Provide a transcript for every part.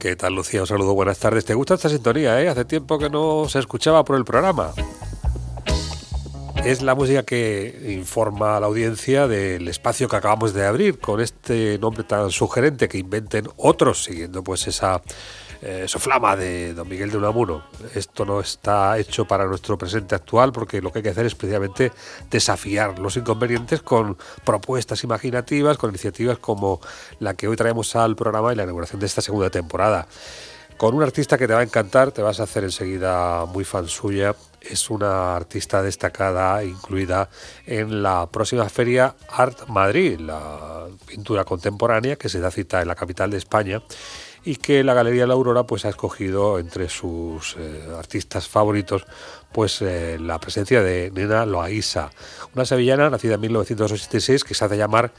¿Qué tal, Lucía? Un saludo, buenas tardes. ¿Te gusta esta sintonía, eh? Hace tiempo que no se escuchaba por el programa. Es la música que informa a la audiencia del espacio que acabamos de abrir con este nombre tan sugerente que inventen otros, siguiendo pues esa eh, soflama de don Miguel de Unamuno. Esto no está hecho para nuestro presente actual porque lo que hay que hacer es precisamente desafiar los inconvenientes con propuestas imaginativas, con iniciativas como la que hoy traemos al programa y la inauguración de esta segunda temporada. Con un artista que te va a encantar, te vas a hacer enseguida muy fan suya. Es una artista destacada, incluida en la próxima feria Art Madrid, la pintura contemporánea que se da cita en la capital de España y que la Galería La Aurora pues ha escogido entre sus eh, artistas favoritos pues eh, la presencia de Nena Loaiza, una sevillana nacida en 1986 que se hace llamar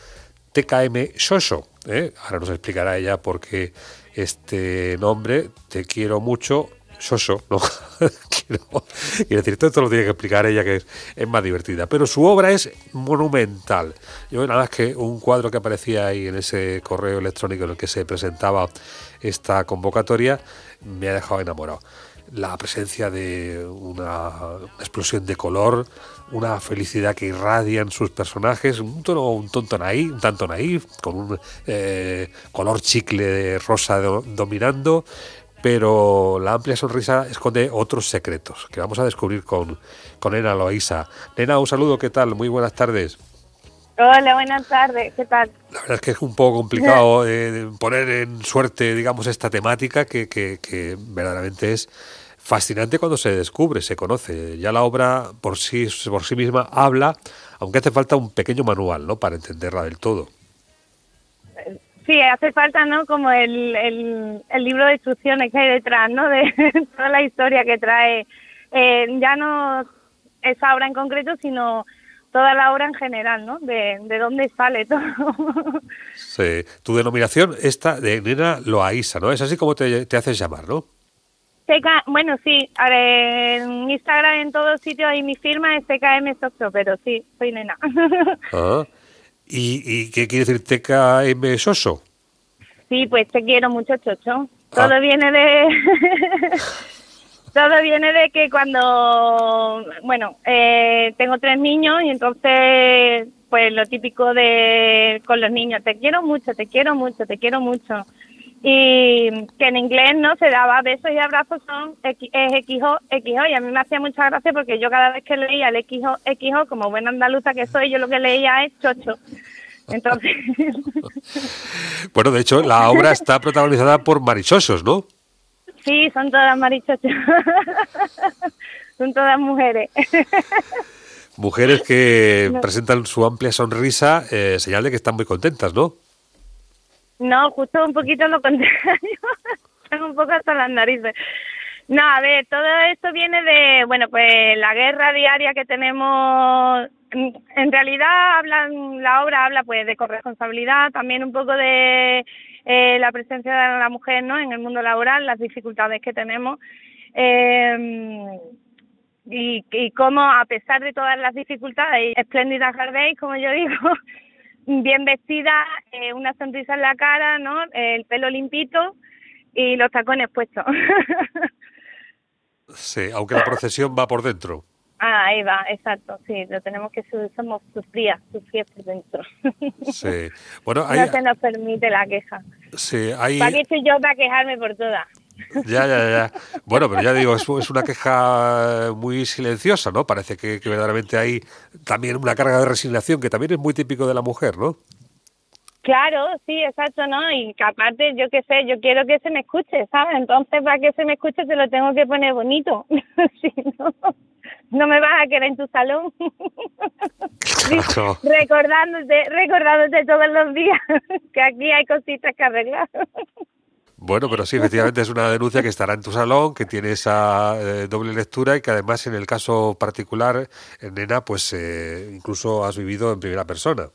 TKM Shosho. ¿eh? Ahora nos explicará ella por qué este nombre, Te quiero mucho, Shosho, ¿no? quiero, decir, todo lo tiene que explicar ella, que es, es, más divertida. Pero su obra es monumental. Yo nada más que un cuadro que aparecía ahí en ese correo electrónico en el que se presentaba esta convocatoria me ha dejado enamorado. La presencia de una explosión de color, una felicidad que irradian sus personajes, un tono un tonto naif, un tanto naif, con un eh, color chicle de rosa dominando, pero la amplia sonrisa esconde otros secretos que vamos a descubrir con, con Nena Loisa. Nena, un saludo, ¿qué tal? Muy buenas tardes. Hola, buenas tardes, ¿qué tal? La verdad es que es un poco complicado eh, poner en suerte, digamos, esta temática que, que, verdaderamente es fascinante cuando se descubre, se conoce. Ya la obra por sí, por sí misma habla, aunque hace falta un pequeño manual, ¿no? Para entenderla del todo. Sí, hace falta, ¿no? Como el, el, libro de instrucciones que hay detrás, ¿no? De toda la historia que trae, eh, ya no esa obra en concreto, sino toda la obra en general, ¿no? De, de dónde sale todo. Sí, tu denominación esta de Nena Loaiza, ¿no? Es así como te, te haces llamar, ¿no? bueno, sí, en Instagram en todos sitios y mi firma es TKM Soxo, pero sí, soy nena. Ah, ¿y, ¿Y qué quiere decir TKM Soso? Sí, pues te quiero mucho, Chocho. Todo ah. viene de... Todo viene de que cuando, bueno, eh, tengo tres niños y entonces, pues lo típico de con los niños, te quiero mucho, te quiero mucho, te quiero mucho. Y que en inglés no se daba besos y abrazos son X, es XO, XO, y a mí me hacía mucha gracia porque yo cada vez que leía el XO, XO, como buena andaluza que soy, yo lo que leía es chocho. Entonces... bueno, de hecho, la obra está protagonizada por marichosos, ¿no? Sí, son todas marichochas. son todas mujeres. Mujeres que presentan su amplia sonrisa, eh, señal de que están muy contentas, ¿no? No, justo un poquito lo contrario. Un poco hasta las narices. No, a ver, todo esto viene de, bueno, pues la guerra diaria que tenemos. En realidad, hablan, la obra habla pues de corresponsabilidad, también un poco de eh, la presencia de la mujer ¿no? en el mundo laboral, las dificultades que tenemos. Eh, y, y cómo, a pesar de todas las dificultades, espléndida Gardey, como yo digo, bien vestida, eh, una sonrisa en la cara, ¿no? El pelo limpito y los tacones puestos. sí, aunque la procesión va por dentro. Ah, ahí va, exacto, sí, lo tenemos que somos sus frías, sus por dentro. Sí, bueno, No se nos permite la queja. Sí, hay... ¿Para qué estoy yo para quejarme por todas? Ya, ya, ya. Bueno, pero ya digo, es, es una queja muy silenciosa, ¿no? Parece que, que, verdaderamente hay también una carga de resignación, que también es muy típico de la mujer, ¿no? Claro, sí, exacto, ¿no? Y que aparte, yo qué sé, yo quiero que se me escuche, ¿sabes? Entonces, para que se me escuche, se lo tengo que poner bonito. si no no me vas a querer en tu salón. recordándote, recordándote todos los días que aquí hay cositas que arreglar. Bueno, pero sí, efectivamente es una denuncia que estará en tu salón, que tiene esa eh, doble lectura y que además en el caso particular, en Nena, pues eh, incluso has vivido en primera persona.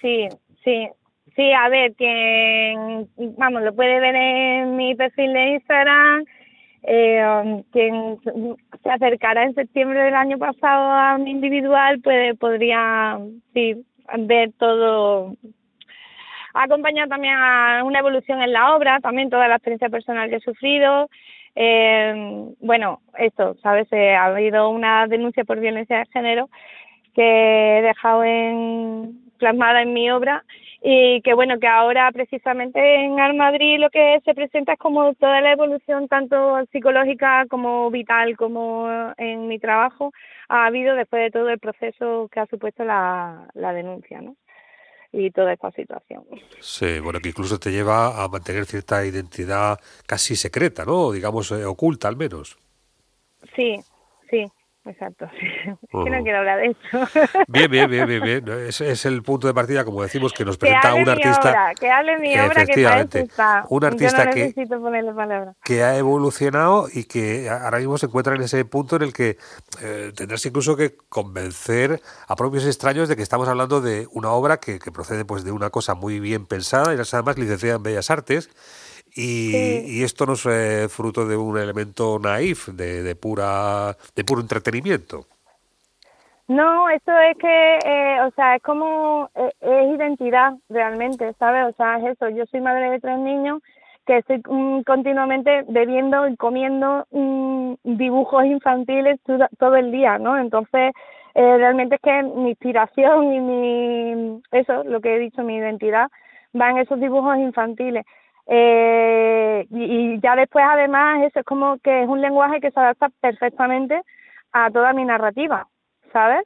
Sí, sí, sí, a ver, que vamos, lo puede ver en mi perfil de Instagram eh, quien se acercara en septiembre del año pasado a un individual, pues podría sí, ver todo, acompañar también a una evolución en la obra, también toda la experiencia personal que he sufrido. Eh, bueno, esto, ¿sabes? Eh, ha habido una denuncia por violencia de género que he dejado en, plasmada en mi obra y que bueno que ahora precisamente en Al Madrid lo que se presenta es como toda la evolución tanto psicológica como vital como en mi trabajo ha habido después de todo el proceso que ha supuesto la, la denuncia ¿no? Y toda esta situación. Sí, bueno, que incluso te lleva a mantener cierta identidad casi secreta, ¿no? Digamos, eh, oculta al menos. Sí, sí. Exacto, que no quiero hablar de eso. Bien, bien, bien, bien, bien. Es, es el punto de partida, como decimos, que nos presenta un artista. que hable mi obra, que un artista que, que ha evolucionado y que ahora mismo se encuentra en ese punto en el que eh, tendrás incluso que convencer a propios extraños de que estamos hablando de una obra que, que procede pues de una cosa muy bien pensada y además licenciada en Bellas Artes y, esto no es eh, fruto de un elemento naif, de, de, pura, de puro entretenimiento. No, esto es que, eh, o sea, es como, eh, es identidad realmente, ¿sabes? O sea, es eso, yo soy madre de tres niños que estoy mm, continuamente bebiendo y comiendo mm, dibujos infantiles todo, el día, ¿no? Entonces, realmente es que mi inspiración y mi, eso, lo que he dicho, mi identidad, va en esos dibujos infantiles. Eh, y, ya después además eso es como que es un lenguaje que se adapta perfectamente a toda mi narrativa, ¿sabes?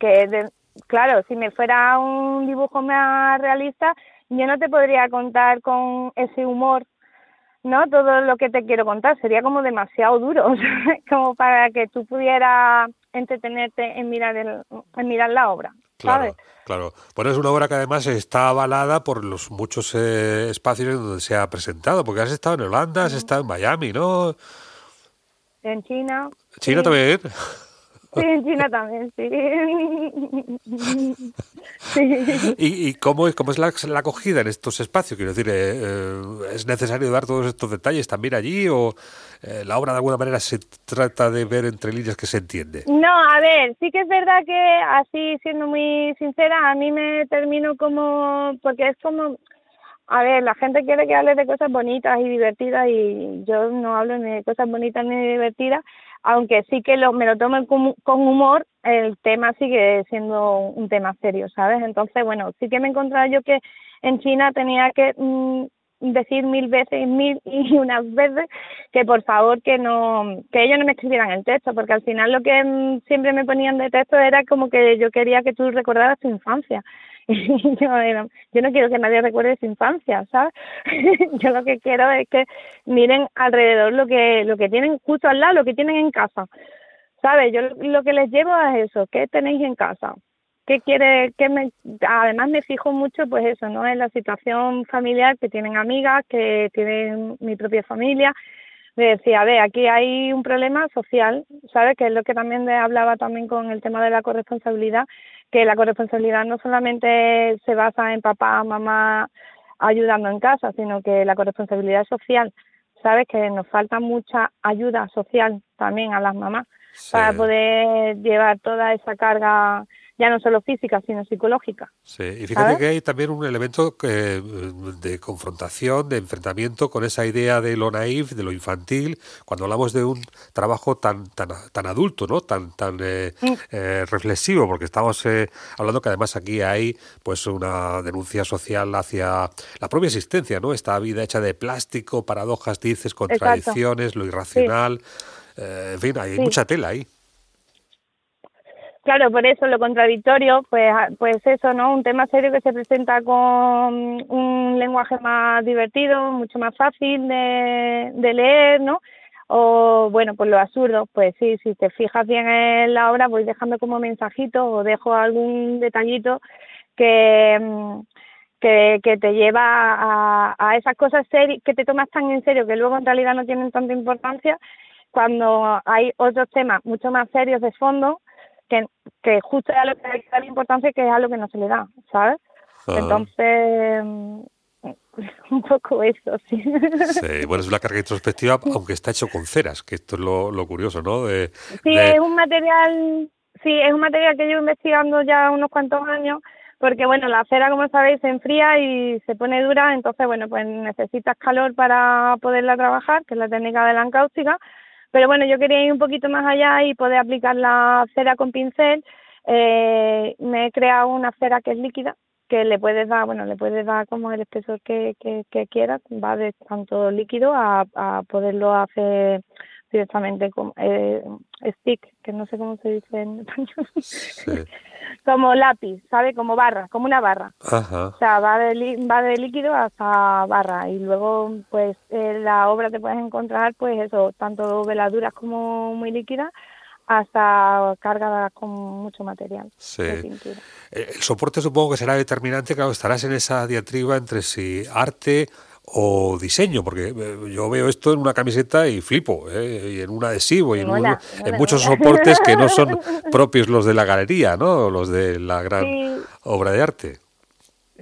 Que claro, si me fuera un dibujo más realista, yo no te podría contar con ese humor, ¿no? Todo lo que te quiero contar sería como demasiado duro, como para que tú pudieras entretenerte en mirar el, en mirar la obra. Claro, claro. Bueno, es una obra que además está avalada por los muchos eh, espacios en donde se ha presentado, porque has estado en Holanda, has estado en Miami, ¿no? En China. ¿China también? Sí, en China también, sí. ¿Y, cómo es, cómo es la, acogida en estos espacios? Quiero decir, eh, eh, ¿es necesario dar todos estos detalles también allí o eh, la obra de alguna manera se trata de ver entre líneas que se entiende? No, a ver, sí que es verdad que así, siendo muy sincera, a mí me termino como, porque es como, a ver, la gente quiere que hable de cosas bonitas y divertidas y yo no hablo ni de cosas bonitas ni divertidas, aunque sí que lo, me lo tomo con, humor, el tema sigue siendo un tema serio, ¿sabes? Entonces, bueno, sí que me he encontrado yo que en China tenía que mm, decir mil veces, mil y unas veces, que por favor que no, que ellos no me escribieran el texto, porque al final lo que siempre me ponían de texto era como que yo quería que tú recordaras tu infancia. Yo, yo no quiero que nadie recuerde su infancia, ¿sabes? yo lo que quiero es que miren alrededor lo que, lo que tienen justo al lado, lo que tienen en casa. ¿Sabes? Yo lo que les llevo es eso, ¿qué tenéis en casa? ¿Qué quiere, que me, además me fijo mucho, pues eso, ¿no? En la situación familiar, que tienen amigas, que tienen mi propia familia, de decir, a ver, aquí hay un problema social, ¿sabes? Que es lo que también hablaba también con el tema de la corresponsabilidad, que la corresponsabilidad no solamente se basa en papá, mamá ayudando en casa, sino que la corresponsabilidad social, ¿sabes? Que nos falta mucha ayuda social también a las mamás para poder llevar toda esa carga ya no solo física, sino psicológica. Sí, y fíjate que hay también un elemento que, de confrontación, de enfrentamiento con esa idea de lo naif, de lo infantil, cuando hablamos de un trabajo tan tan, tan adulto, ¿no? tan tan eh, eh, reflexivo, porque estamos eh, hablando que además aquí hay pues una denuncia social hacia la propia existencia, ¿no? esta vida hecha de plástico, paradojas, dices, contradicciones, lo irracional. en fin, hay mucha tela ahí. Claro, por eso lo contradictorio, pues, pues eso, ¿no? Un tema serio que se presenta con un lenguaje más divertido, mucho más fácil de, de leer, ¿no? O bueno, pues lo absurdo, pues sí, si te fijas bien en la obra, voy dejando como mensajito o dejo algún detallito que, que, que te lleva a, a esas cosas que te tomas tan en serio que luego en realidad no tienen tanta importancia cuando hay otros temas mucho más serios de fondo que, que justo es a lo que hay que darle importancia que es a lo que no se le da, ¿sabes? Entonces, un poco eso, sí. sí. Bueno, es una carga introspectiva, aunque está hecho con ceras, que esto es lo, curioso, ¿no? sí, es un material, sí, es un material que llevo investigando ya unos cuantos años, porque bueno, la cera, como sabéis, se enfría y se pone dura, entonces bueno, pues necesitas calor para poderla trabajar, que es la técnica de la encáustica, pero bueno, yo quería ir un poquito más allá y poder aplicar la cera con pincel. Eh, me he creado una cera que es líquida, que le puedes dar, bueno, le puedes dar como el espesor que, que, que quieras, va de tanto líquido a, a poderlo hacer directamente como eh, stick, que no sé cómo se dice en español, como lápiz, ¿sabe? Como barra, como una barra. O sea, va de, va de líquido hasta barra y luego pues en la obra te puedes encontrar pues eso, tanto veladuras como muy líquidas hasta cargadas con mucho material sí. Eh, El soporte supongo que será determinante, claro, estarás en esa diatriba entre si arte o diseño, porque eh, yo veo esto en una camiseta y flipo, ¿eh? y en un adhesivo, y en, muchos soportes que no son propios los de la galería, ¿no? Los de la gran obra de arte.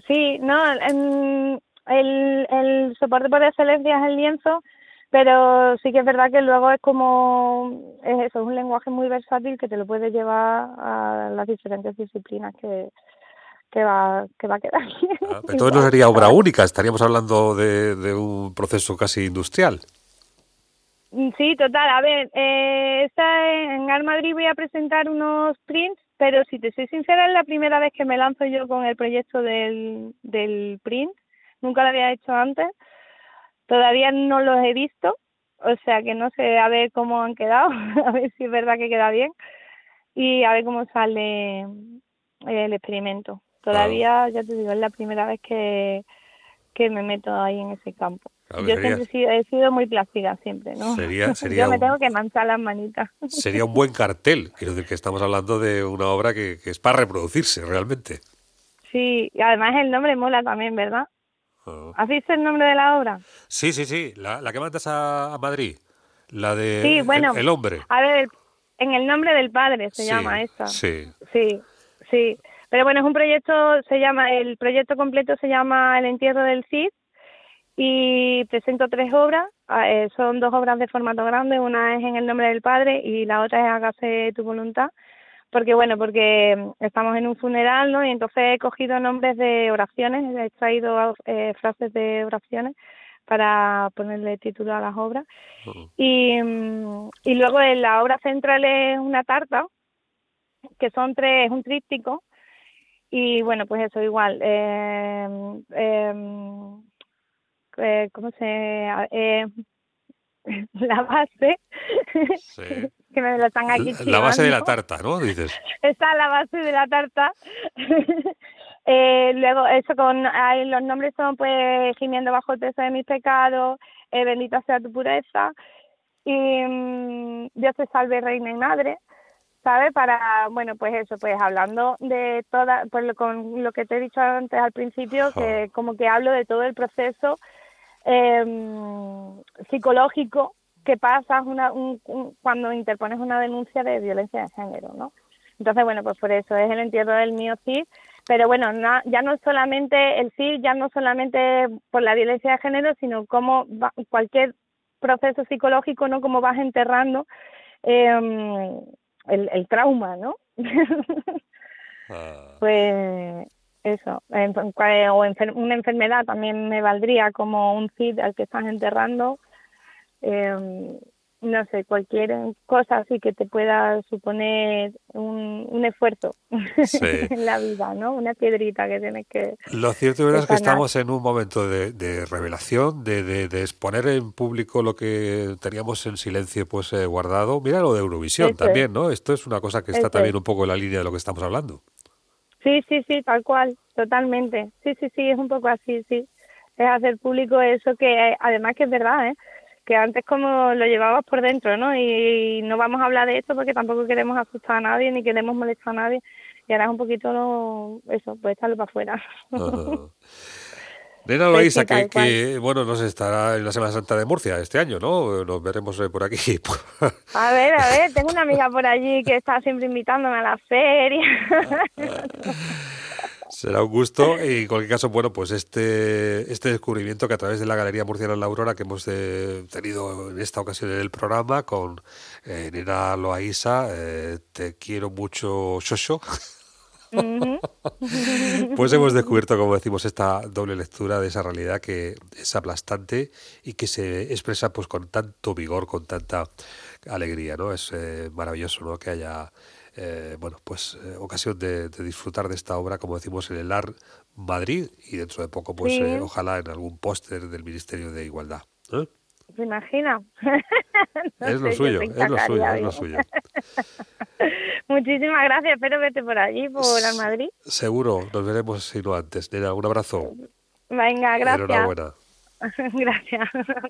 Sí, no, el, el soporte por excelencia es el lienzo, pero sí que es verdad que luego es como, es eso, es un lenguaje muy versátil que te lo puedes llevar a las diferentes disciplinas que, que va, que va a quedar bien. Ah, entonces no sería obra única, estaríamos hablando de, un proceso casi industrial. Mm, sí, total. A ver, eh, en Art Madrid voy a presentar unos prints, pero si te soy sincera, es la primera vez que me lanzo yo con el proyecto del, del print. Nunca lo había hecho antes. Todavía no los he visto, o sea que no sé a ver cómo han quedado, a ver si es verdad que queda bien y a ver cómo sale el experimento. Todavía, ya te digo, es la primera vez que, que me meto ahí en ese campo. Yo siempre he sido, muy plástica, siempre, ¿no? Sería, sería Yo me tengo que manchar las manitas. Sería un buen cartel, quiero decir que estamos hablando de una obra que, que es para reproducirse realmente. Sí, y además el nombre mola también, ¿verdad? Oh. ¿Has visto el nombre de la obra? Sí, sí, sí, la, la que mandas a, Madrid, la de sí, bueno, el, hombre. A ver, en el nombre del padre se llama esta. Sí. Sí, sí. Pero bueno, es un proyecto, se llama, el proyecto completo se llama El entierro del Cid y presento tres obras. Ah, eh, son dos obras de formato grande, una es en el nombre del padre y la otra es Hágase tu voluntad. Porque bueno, porque mm, estamos en un funeral, ¿no? Y entonces he cogido nombres de oraciones, he extraído eh, frases de oraciones para ponerle título a las obras. y, mm, y luego en la obra central es una tarta, que son tres, es un tríptico, y bueno, pues eso igual. Eh, eh, ¿Cómo se...? Eh, la base, que me lo están aquí La base de la tarta, ¿no? Dices. Está la base de la tarta. eh, luego, eso con ahí los nombres son, pues, gimiendo bajo el peso de mis pecados, eh, bendita sea tu pureza, y mm, Dios te salve, reina y madre. ¿Sabe? Para, bueno, pues eso, pues hablando de toda, pues lo, con lo que te he dicho antes al principio, que como que hablo de todo el proceso em, psicológico que pasa una, un, cuando interpones una denuncia de violencia de género, ¿no? Entonces, bueno, pues por eso es el entierro del mío CID, pero bueno, ya no solamente el CID, ya no solamente por la violencia de género, sino como cualquier proceso psicológico, ¿no? Como vas enterrando eh, el, el trauma, ¿no? Ah. Pues eso, o una enfermedad también me valdría como un CID al que estás enterrando. Eh, no sé, cualquier cosa así que te pueda suponer un, un esfuerzo en la vida, ¿no? Una piedrita que tienes que... Lo cierto es que estamos en un momento de, de revelación, de, de, exponer en público lo que teníamos en silencio pues eh, guardado. Mira lo de Eurovisión también, ¿no? Esto es una cosa que está también un poco en la línea de lo que estamos hablando. Sí, sí, sí, tal cual, totalmente. Sí, sí, sí, es un poco así, sí. Es hacer público eso que además que es verdad, ¿eh? Que antes como lo llevabas por dentro, ¿no? Y no vamos a hablar de esto porque tampoco queremos asustar a nadie ni queremos molestar a nadie. Y ahora es un poquito eso, pues echarlo para afuera. Nena Loisa, que, bueno, nos estará en la Semana Santa de Murcia este año, ¿no? Nos veremos eh, por aquí. a ver, a ver, tengo una amiga por allí que está siempre invitándome a la feria. Será un gusto y en cualquier caso, bueno, pues este, este descubrimiento que a través de la Galería Murciana la Aurora que hemos eh, tenido en esta ocasión en el programa con eh, Nina Loaiza, eh, te quiero mucho, Shosho. pues hemos descubierto, como decimos, esta doble lectura de esa realidad que es aplastante y que se expresa pues con tanto vigor, con tanta alegría, ¿no? Es eh, maravilloso, ¿no? Que haya eh, bueno, pues eh, ocasión de, disfrutar de esta obra, como decimos, en el AR Madrid y dentro de poco, pues ojalá en algún póster del Ministerio de Igualdad. ¿Se imagina? es lo suyo, es lo suyo, es lo suyo. Muchísimas gracias, espero verte por allí, por el Madrid. Seguro, nos veremos si no antes. Nena, un abrazo. Venga, gracias. Enhorabuena. gracias.